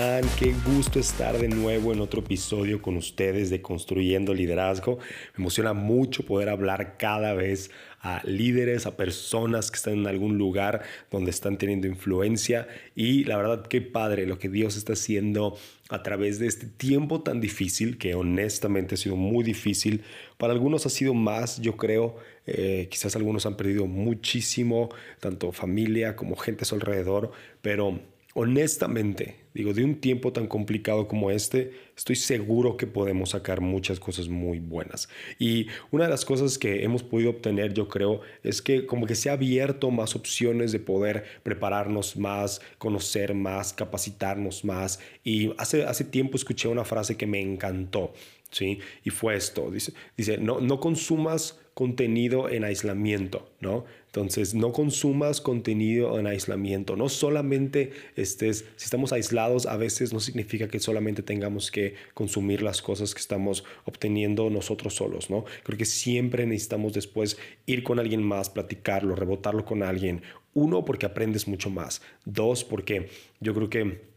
están? Qué gusto estar de nuevo en otro episodio con ustedes de Construyendo Liderazgo. Me emociona mucho poder hablar cada vez a líderes, a personas que están en algún lugar donde están teniendo influencia y la verdad qué padre lo que Dios está haciendo a través de este tiempo tan difícil que honestamente ha sido muy difícil. Para algunos ha sido más, yo creo, eh, quizás algunos han perdido muchísimo, tanto familia como gente a su alrededor, pero honestamente, digo, de un tiempo tan complicado como este, estoy seguro que podemos sacar muchas cosas muy buenas. Y una de las cosas que hemos podido obtener, yo creo, es que como que se ha abierto más opciones de poder prepararnos más, conocer más, capacitarnos más. Y hace, hace tiempo escuché una frase que me encantó. ¿Sí? Y fue esto, dice, dice no, no consumas contenido en aislamiento, ¿no? Entonces, no consumas contenido en aislamiento. No solamente estés, si estamos aislados, a veces no significa que solamente tengamos que consumir las cosas que estamos obteniendo nosotros solos, ¿no? Creo que siempre necesitamos después ir con alguien más, platicarlo, rebotarlo con alguien. Uno, porque aprendes mucho más. Dos, porque yo creo que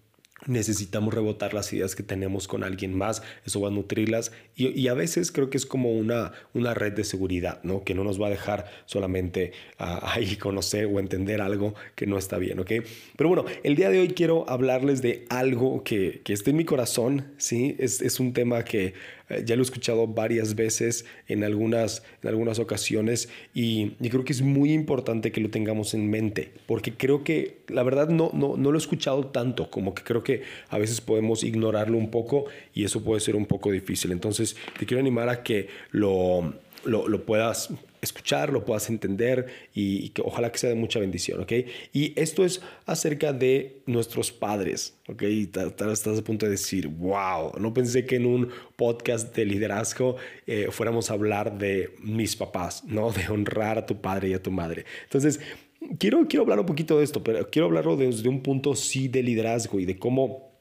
necesitamos rebotar las ideas que tenemos con alguien más, eso va a nutrirlas y, a veces creo que es como una, una red de seguridad, ¿no? Que no nos va a dejar solamente ahí conocer o entender algo que no está bien, ¿ok? Pero bueno, el día de hoy quiero hablarles de algo que, que está en mi corazón, ¿sí? Es, es un tema que eh, ya lo he escuchado varias veces en algunas, en algunas ocasiones y, creo que es muy importante que lo tengamos en mente, porque creo que la verdad no, no, no lo he escuchado tanto, como que creo que a veces podemos ignorarlo un poco y eso puede ser un poco difícil. Entonces te quiero animar a que lo, lo, lo puedas escuchar, lo puedas entender y, que ojalá que sea de mucha bendición, ¿ok? Y esto es acerca de nuestros padres, ¿ok? Y estás a punto de decir, wow, no pensé que en un podcast de liderazgo eh, fuéramos a hablar de mis papás, ¿no? De honrar a tu padre y a tu madre. Entonces, quiero, quiero hablar un poquito de esto, pero quiero hablarlo desde un punto sí de liderazgo y de cómo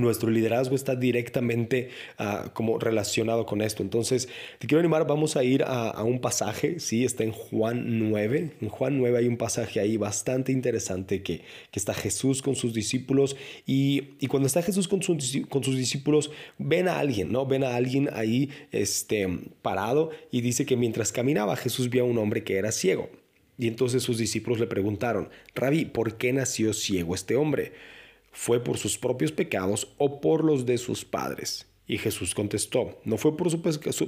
nuestro liderazgo está directamente uh, como relacionado con esto. Entonces, te quiero animar, vamos a ir a, a, un pasaje, ¿sí? Está en Juan 9. En Juan 9 hay un pasaje ahí bastante interesante que, que está Jesús con sus discípulos y, y cuando está Jesús con, su, con, sus discípulos, ven a alguien, ¿no? Ven a alguien ahí este, parado y dice que mientras caminaba Jesús vio a un hombre que era ciego. Y entonces sus discípulos le preguntaron, Rabí, ¿por qué nació ciego este hombre? ¿Fue por sus propios pecados o por los de sus padres? Y Jesús contestó, no fue por,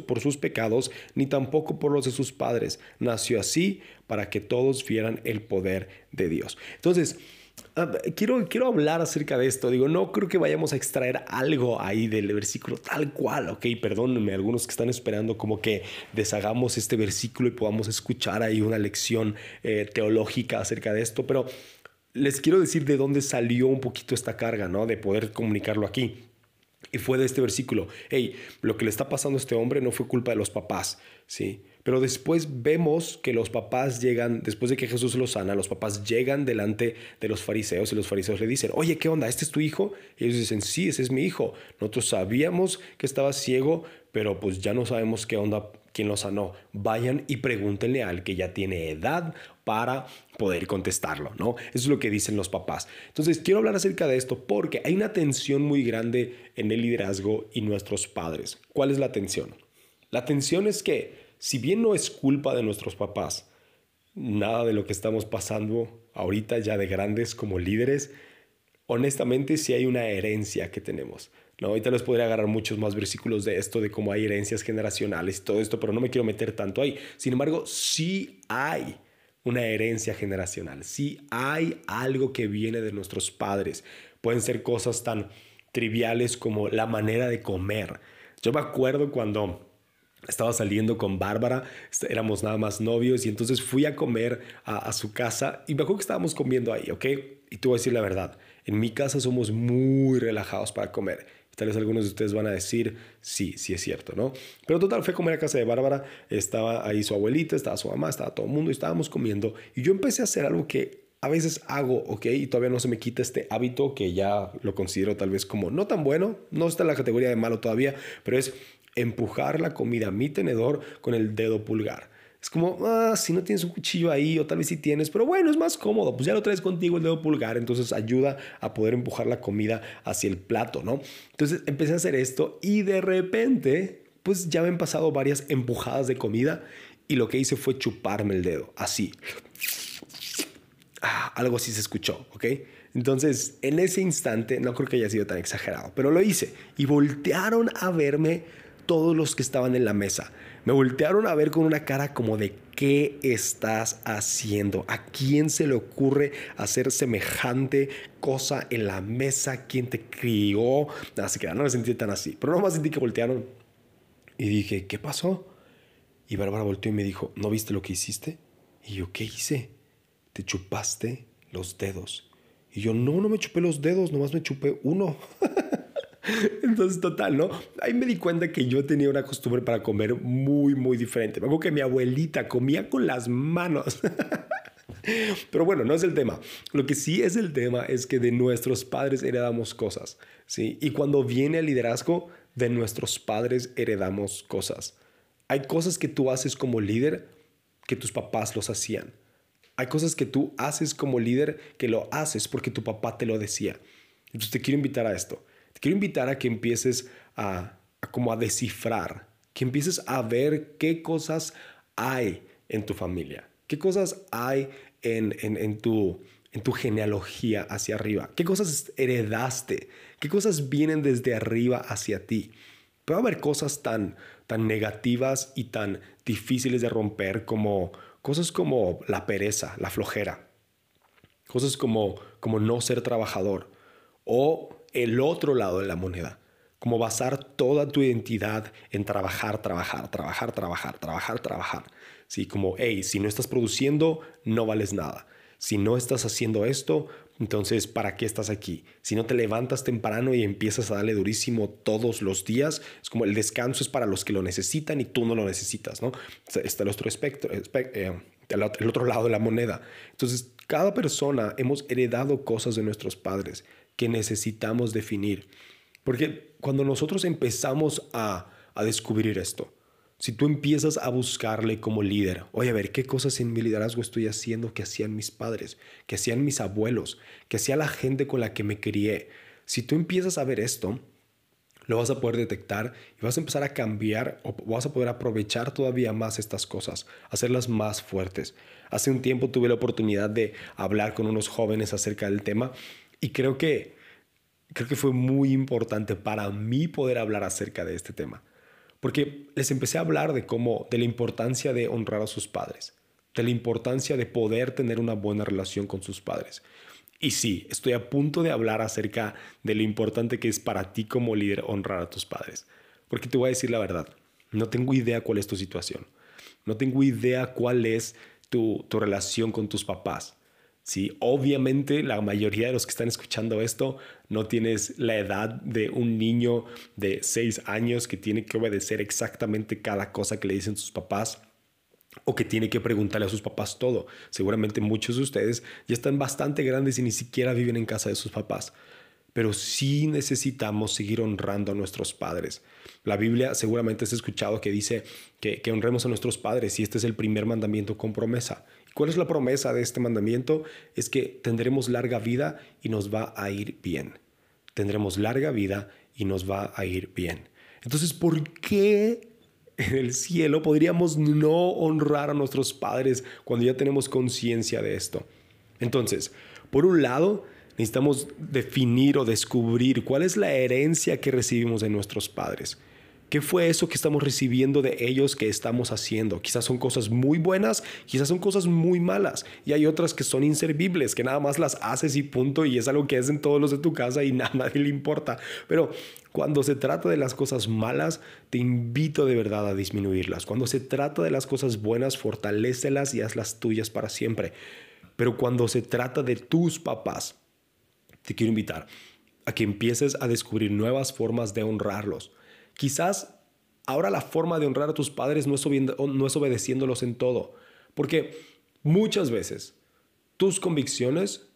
por, sus pecados, ni tampoco por los de sus padres. Nació así para que todos vieran el poder de Dios. Entonces, ah, quiero, quiero hablar acerca de esto. Digo, no creo que vayamos a extraer algo ahí del versículo tal cual, ok, perdónenme, algunos que están esperando como que deshagamos este versículo y podamos escuchar ahí una lección eh, teológica acerca de esto, pero les quiero decir de dónde salió un poquito esta carga, ¿no? De poder comunicarlo aquí. Y fue de este versículo, hey, lo que le está pasando a este hombre no fue culpa de los papás, ¿sí? Pero después vemos que los papás llegan, después de que Jesús los sana, los papás llegan delante de los fariseos y los fariseos le dicen, oye, ¿qué onda? ¿Este es tu hijo? Y ellos dicen, sí, ese es mi hijo. Nosotros sabíamos que estaba ciego, pero pues ya no sabemos qué onda, quién lo sanó. Vayan y pregúntenle al que ya tiene edad para poder contestarlo, ¿no? Eso es lo que dicen los papás. Entonces, quiero hablar acerca de esto porque hay una tensión muy grande en el liderazgo y nuestros padres. ¿Cuál es la tensión? La tensión es que, si bien no es culpa de nuestros papás, nada de lo que estamos pasando ahorita ya de grandes como líderes, honestamente sí hay una herencia que tenemos. ¿No? Ahorita les podría agarrar muchos más versículos de esto, de cómo hay herencias generacionales y todo esto, pero no me quiero meter tanto ahí. Sin embargo, sí hay una herencia generacional, sí hay algo que viene de nuestros padres. Pueden ser cosas tan triviales como la manera de comer. Yo me acuerdo cuando estaba saliendo con Bárbara, éramos nada más novios y entonces fui a comer a, su casa y me acuerdo que estábamos comiendo ahí, ¿ok? Y te voy a decir la verdad, en mi casa somos muy relajados para comer. Tal vez algunos de ustedes van a decir, sí, sí es cierto, ¿no? Pero total, fue a comer a casa de Bárbara, estaba ahí su abuelita, estaba su mamá, estaba todo el mundo y estábamos comiendo. Y yo empecé a hacer algo que a veces hago, ¿ok? Y todavía no se me quita este hábito que ya lo considero tal vez como no tan bueno, no está en la categoría de malo todavía, pero es empujar la comida a mi tenedor con el dedo pulgar. Es como, ah, si no tienes un cuchillo ahí, o tal vez sí tienes, pero bueno, es más cómodo, pues ya lo traes contigo el dedo pulgar, entonces ayuda a poder empujar la comida hacia el plato, ¿no? Entonces empecé a hacer esto y de repente, pues ya me han pasado varias empujadas de comida y lo que hice fue chuparme el dedo, así. Ah, algo así se escuchó, ¿ok? Entonces, en ese instante, no creo que haya sido tan exagerado, pero lo hice y voltearon a verme todos los que estaban en la mesa. Me voltearon a ver con una cara como de ¿qué estás haciendo? ¿A quién se le ocurre hacer semejante cosa en la mesa? ¿Quién te crió? Así que no me sentí tan así, pero nomás sentí que voltearon y dije, ¿qué pasó? Y Bárbara volteó y me dijo, ¿no viste lo que hiciste? Y yo, ¿qué hice? Te chupaste los dedos. Y yo, no, no me chupé los dedos, nomás me chupé uno. Entonces, total, ¿no? Ahí me di cuenta que yo tenía una costumbre para comer muy, muy diferente. Me acuerdo que mi abuelita comía con las manos. Pero bueno, no es el tema. Lo que sí es el tema es que de nuestros padres heredamos cosas, ¿sí? Y cuando viene el liderazgo, de nuestros padres heredamos cosas. Hay cosas que tú haces como líder que tus papás los hacían. Hay cosas que tú haces como líder que lo haces porque tu papá te lo decía. Entonces te quiero invitar a esto. Quiero invitar a que empieces a, como a descifrar, que empieces a ver qué cosas hay en tu familia, qué cosas hay en, en, tu, en tu genealogía hacia arriba, qué cosas heredaste, qué cosas vienen desde arriba hacia ti. Puede haber cosas tan, tan negativas y tan difíciles de romper como cosas como la pereza, la flojera, cosas como, como no ser trabajador o el otro lado de la moneda, como basar toda tu identidad en trabajar, trabajar, trabajar, trabajar, trabajar, trabajar. Sí, como, hey, si no estás produciendo, no vales nada. Si no estás haciendo esto, entonces, ¿para qué estás aquí? Si no te levantas temprano y empiezas a darle durísimo todos los días, es como el descanso es para los que lo necesitan y tú no lo necesitas, ¿no? Está el otro espectro, eh, el otro lado de la moneda. Entonces, cada persona hemos heredado cosas de nuestros padres que necesitamos definir. Porque cuando nosotros empezamos a, descubrir esto, si tú empiezas a buscarle como líder, oye, a ver, ¿qué cosas en mi liderazgo estoy haciendo que hacían mis padres, que hacían mis abuelos, que hacía la gente con la que me crié? Si tú empiezas a ver esto, lo vas a poder detectar y vas a empezar a cambiar o vas a poder aprovechar todavía más estas cosas, hacerlas más fuertes. Hace un tiempo tuve la oportunidad de hablar con unos jóvenes acerca del tema y creo que, creo que fue muy importante para mí poder hablar acerca de este tema. Porque les empecé a hablar de cómo, de la importancia de honrar a sus padres, de la importancia de poder tener una buena relación con sus padres. Y sí, estoy a punto de hablar acerca de lo importante que es para ti como líder honrar a tus padres. Porque te voy a decir la verdad, no tengo idea cuál es tu situación. No tengo idea cuál es tu, tu relación con tus papás. Sí, obviamente la mayoría de los que están escuchando esto no tienes la edad de un niño de seis años que tiene que obedecer exactamente cada cosa que le dicen sus papás o que tiene que preguntarle a sus papás todo. Seguramente muchos de ustedes ya están bastante grandes y ni siquiera viven en casa de sus papás. Pero sí necesitamos seguir honrando a nuestros padres. La Biblia seguramente has escuchado que dice que honremos a nuestros padres y este es el primer mandamiento con promesa. ¿Cuál es la promesa de este mandamiento? Es que tendremos larga vida y nos va a ir bien. Tendremos larga vida y nos va a ir bien. Entonces, ¿por qué en el cielo podríamos no honrar a nuestros padres cuando ya tenemos conciencia de esto? Entonces, por un lado, necesitamos definir o descubrir cuál es la herencia que recibimos de nuestros padres. ¿Qué fue eso que estamos recibiendo de ellos que estamos haciendo? Quizás son cosas muy buenas, quizás son cosas muy malas. Y hay otras que son inservibles, que nada más las haces y punto, y es algo que hacen todos los de tu casa y nada, nadie le importa. Pero cuando se trata de las cosas malas, te invito de verdad a disminuirlas. Cuando se trata de las cosas buenas, fortalécelas y hazlas tuyas para siempre. Pero cuando se trata de tus papás, te quiero invitar a que empieces a descubrir nuevas formas de honrarlos Quizás ahora la forma de honrar a tus padres no es, obedeciéndolos en todo, porque muchas veces tus convicciones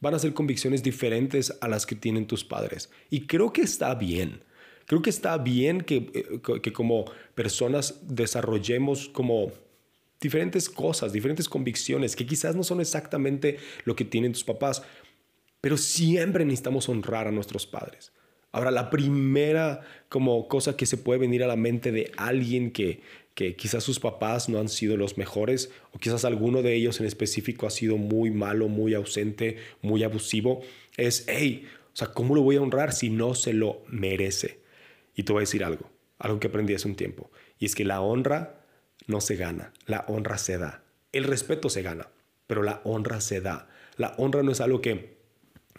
van a ser convicciones diferentes a las que tienen tus padres. Y creo que está bien. Creo que está bien que, eh, que como personas desarrollemos como diferentes cosas, diferentes convicciones que quizás no son exactamente lo que tienen tus papás, pero siempre necesitamos honrar a nuestros padres. Ahora, la primera como cosa que se puede venir a la mente de alguien que, que quizás sus papás no han sido los mejores o quizás alguno de ellos en específico ha sido muy malo, muy ausente, muy abusivo, es, hey, o sea, ¿cómo lo voy a honrar si no se lo merece? Y te voy a decir algo, algo que aprendí hace un tiempo, y es que la honra no se gana, la honra se da. El respeto se gana, pero la honra se da. La honra no es algo que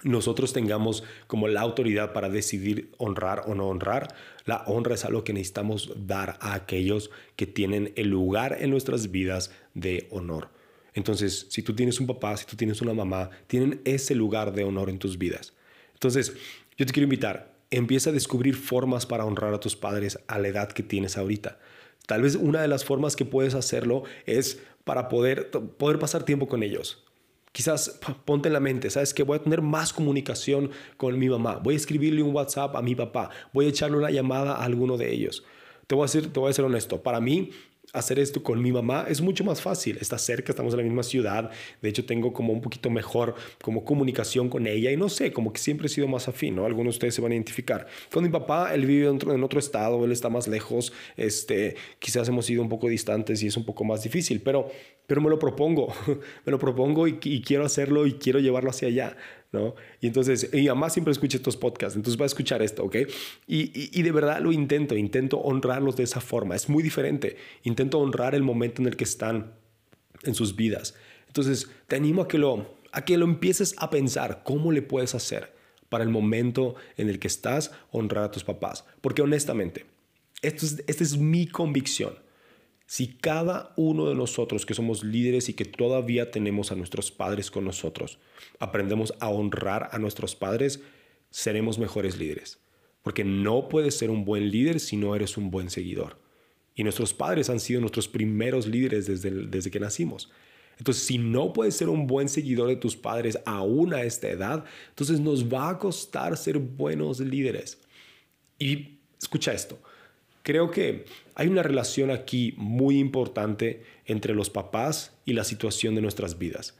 nosotros tengamos como la autoridad para decidir honrar o no honrar. La honra es algo que necesitamos dar a aquellos que tienen el lugar en nuestras vidas de honor. Entonces, si tú tienes un papá, si tú tienes una mamá, tienen ese lugar de honor en tus vidas. Entonces, yo te quiero invitar, empieza a descubrir formas para honrar a tus padres a la edad que tienes ahorita. Tal vez una de las formas que puedes hacerlo es para poder, poder pasar tiempo con ellos. Quizás ponte en la mente, ¿sabes que Voy a tener más comunicación con mi mamá. Voy a escribirle un WhatsApp a mi papá. Voy a echarle una llamada a alguno de ellos. Te voy a, decir, te voy a ser honesto. Para mí, hacer esto con mi mamá es mucho más fácil. Está cerca, estamos en la misma ciudad. De hecho, tengo como un poquito mejor como comunicación con ella y no sé, como que siempre he sido más afín, ¿no? Algunos de ustedes se van a identificar. Con mi papá, él vive en otro estado, él está más lejos, este, quizás hemos sido un poco distantes y es un poco más difícil, pero, pero me lo propongo, me lo propongo y, y quiero hacerlo y quiero llevarlo hacia allá. Y entonces, mi mamá siempre escucha estos podcasts, entonces va a escuchar esto, ¿ok? Y, y, de verdad lo intento, intento honrarlos de esa forma, es muy diferente, intento honrar el momento en el que están en sus vidas. Entonces, te animo a que lo, a que lo empieces a pensar, ¿cómo le puedes hacer para el momento en el que estás honrar a tus papás? Porque honestamente, esto es, esta es mi convicción. Si cada uno de nosotros que somos líderes y que todavía tenemos a nuestros padres con nosotros, aprendemos a honrar a nuestros padres, seremos mejores líderes. Porque no puedes ser un buen líder si no eres un buen seguidor. Y nuestros padres han sido nuestros primeros líderes desde, desde que nacimos. Entonces, si no puedes ser un buen seguidor de tus padres aún a esta edad, entonces nos va a costar ser buenos líderes. Y escucha esto, Creo que hay una relación aquí muy importante entre los papás y la situación de nuestras vidas.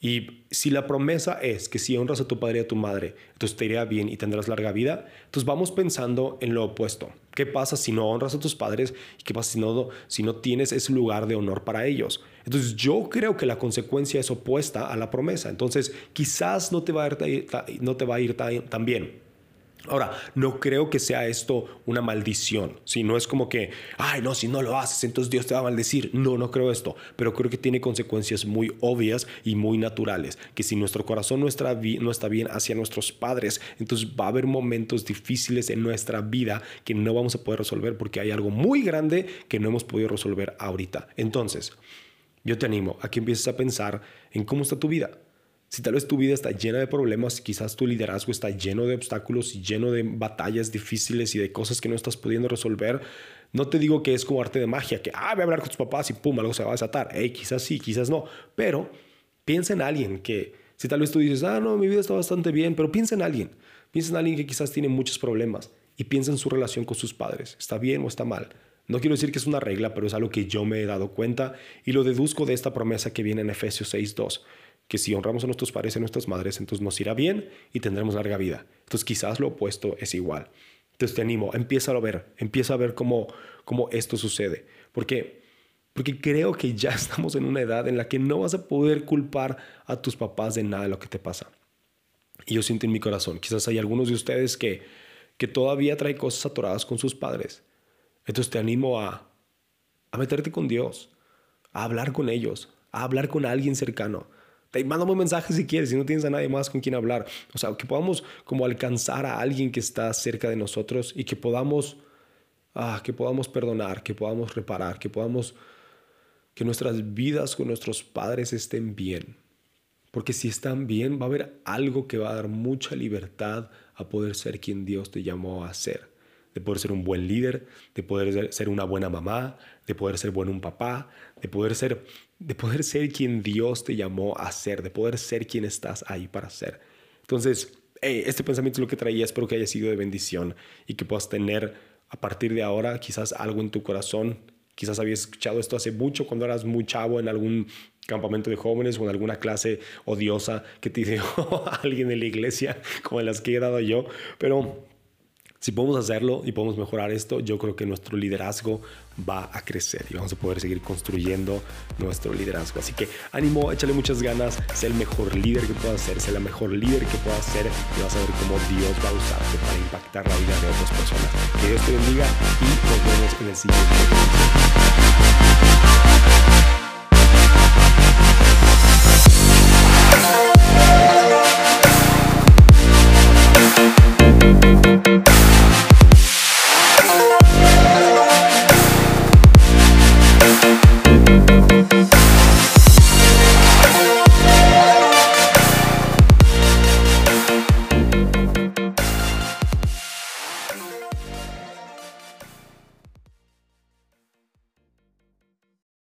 Y si la promesa es que si honras a tu padre y a tu madre, entonces te irá bien y tendrás larga vida, entonces vamos pensando en lo opuesto. ¿Qué pasa si no honras a tus padres? ¿Y qué pasa si no, si no tienes ese lugar de honor para ellos? Entonces yo creo que la consecuencia es opuesta a la promesa. Entonces quizás no te va a ir, no te va a ir tan bien. Ahora, no creo que sea esto una maldición, si no es como que, ay, no, si no lo haces, entonces Dios te va a maldecir. No, no creo esto, pero creo que tiene consecuencias muy obvias y muy naturales, que si nuestro corazón no está, no está bien hacia nuestros padres, entonces va a haber momentos difíciles en nuestra vida que no vamos a poder resolver porque hay algo muy grande que no hemos podido resolver ahorita. Entonces, yo te animo a que empieces a pensar en cómo está tu vida. Si tal vez tu vida está llena de problemas, quizás tu liderazgo está lleno de obstáculos y lleno de batallas difíciles y de cosas que no estás pudiendo resolver, no te digo que es como arte de magia, que, ah, voy a hablar con tus papás y pum, algo se va a desatar. Hey, quizás sí, quizás no. Pero piensa en alguien que, si tal vez tú dices, ah, no, mi vida está bastante bien, pero piensa en alguien. Piensa en alguien que quizás tiene muchos problemas y piensa en su relación con sus padres. ¿Está bien o está mal? No quiero decir que es una regla, pero es algo que yo me he dado cuenta y lo deduzco de esta promesa que viene en Efesios 6.2 que si honramos a nuestros padres y a nuestras madres, entonces nos irá bien y tendremos larga vida. Entonces quizás lo opuesto es igual. Entonces te animo, empieza a ver, empieza a ver cómo, cómo esto sucede. Porque, porque creo que ya estamos en una edad en la que no vas a poder culpar a tus papás de nada de lo que te pasa. Y yo siento en mi corazón, quizás hay algunos de ustedes que, que todavía trae cosas atoradas con sus padres. Entonces te animo a, a meterte con Dios, a hablar con ellos, a hablar con alguien cercano te mándame un mensaje si quieres, si no tienes a nadie más con quien hablar. O sea, que podamos como alcanzar a alguien que está cerca de nosotros y que podamos, ah, que podamos perdonar, que podamos reparar, que podamos, que nuestras vidas con nuestros padres estén bien. Porque si están bien, va a haber algo que va a dar mucha libertad a poder ser quien Dios te llamó a ser de poder ser un buen líder, de poder ser una buena mamá, de poder ser bueno un papá, de poder ser, de poder ser quien Dios te llamó a ser, de poder ser quien estás ahí para ser. Entonces, este pensamiento es lo que traía, espero que haya sido de bendición y que puedas tener a partir de ahora quizás algo en tu corazón. Quizás habías escuchado esto hace mucho cuando eras muy chavo en algún campamento de jóvenes o en alguna clase odiosa que te dio alguien en la iglesia, como en las que he dado yo, pero si podemos hacerlo y podemos mejorar esto, yo creo que nuestro liderazgo va a crecer y vamos a poder seguir construyendo nuestro liderazgo. Así que ánimo, échale muchas ganas, sé el mejor líder que puedas ser, sé la mejor líder que puedas ser y vas a ver cómo Dios va a usarte para impactar la vida de otras personas. Que Dios te bendiga y nos vemos en el siguiente episodio.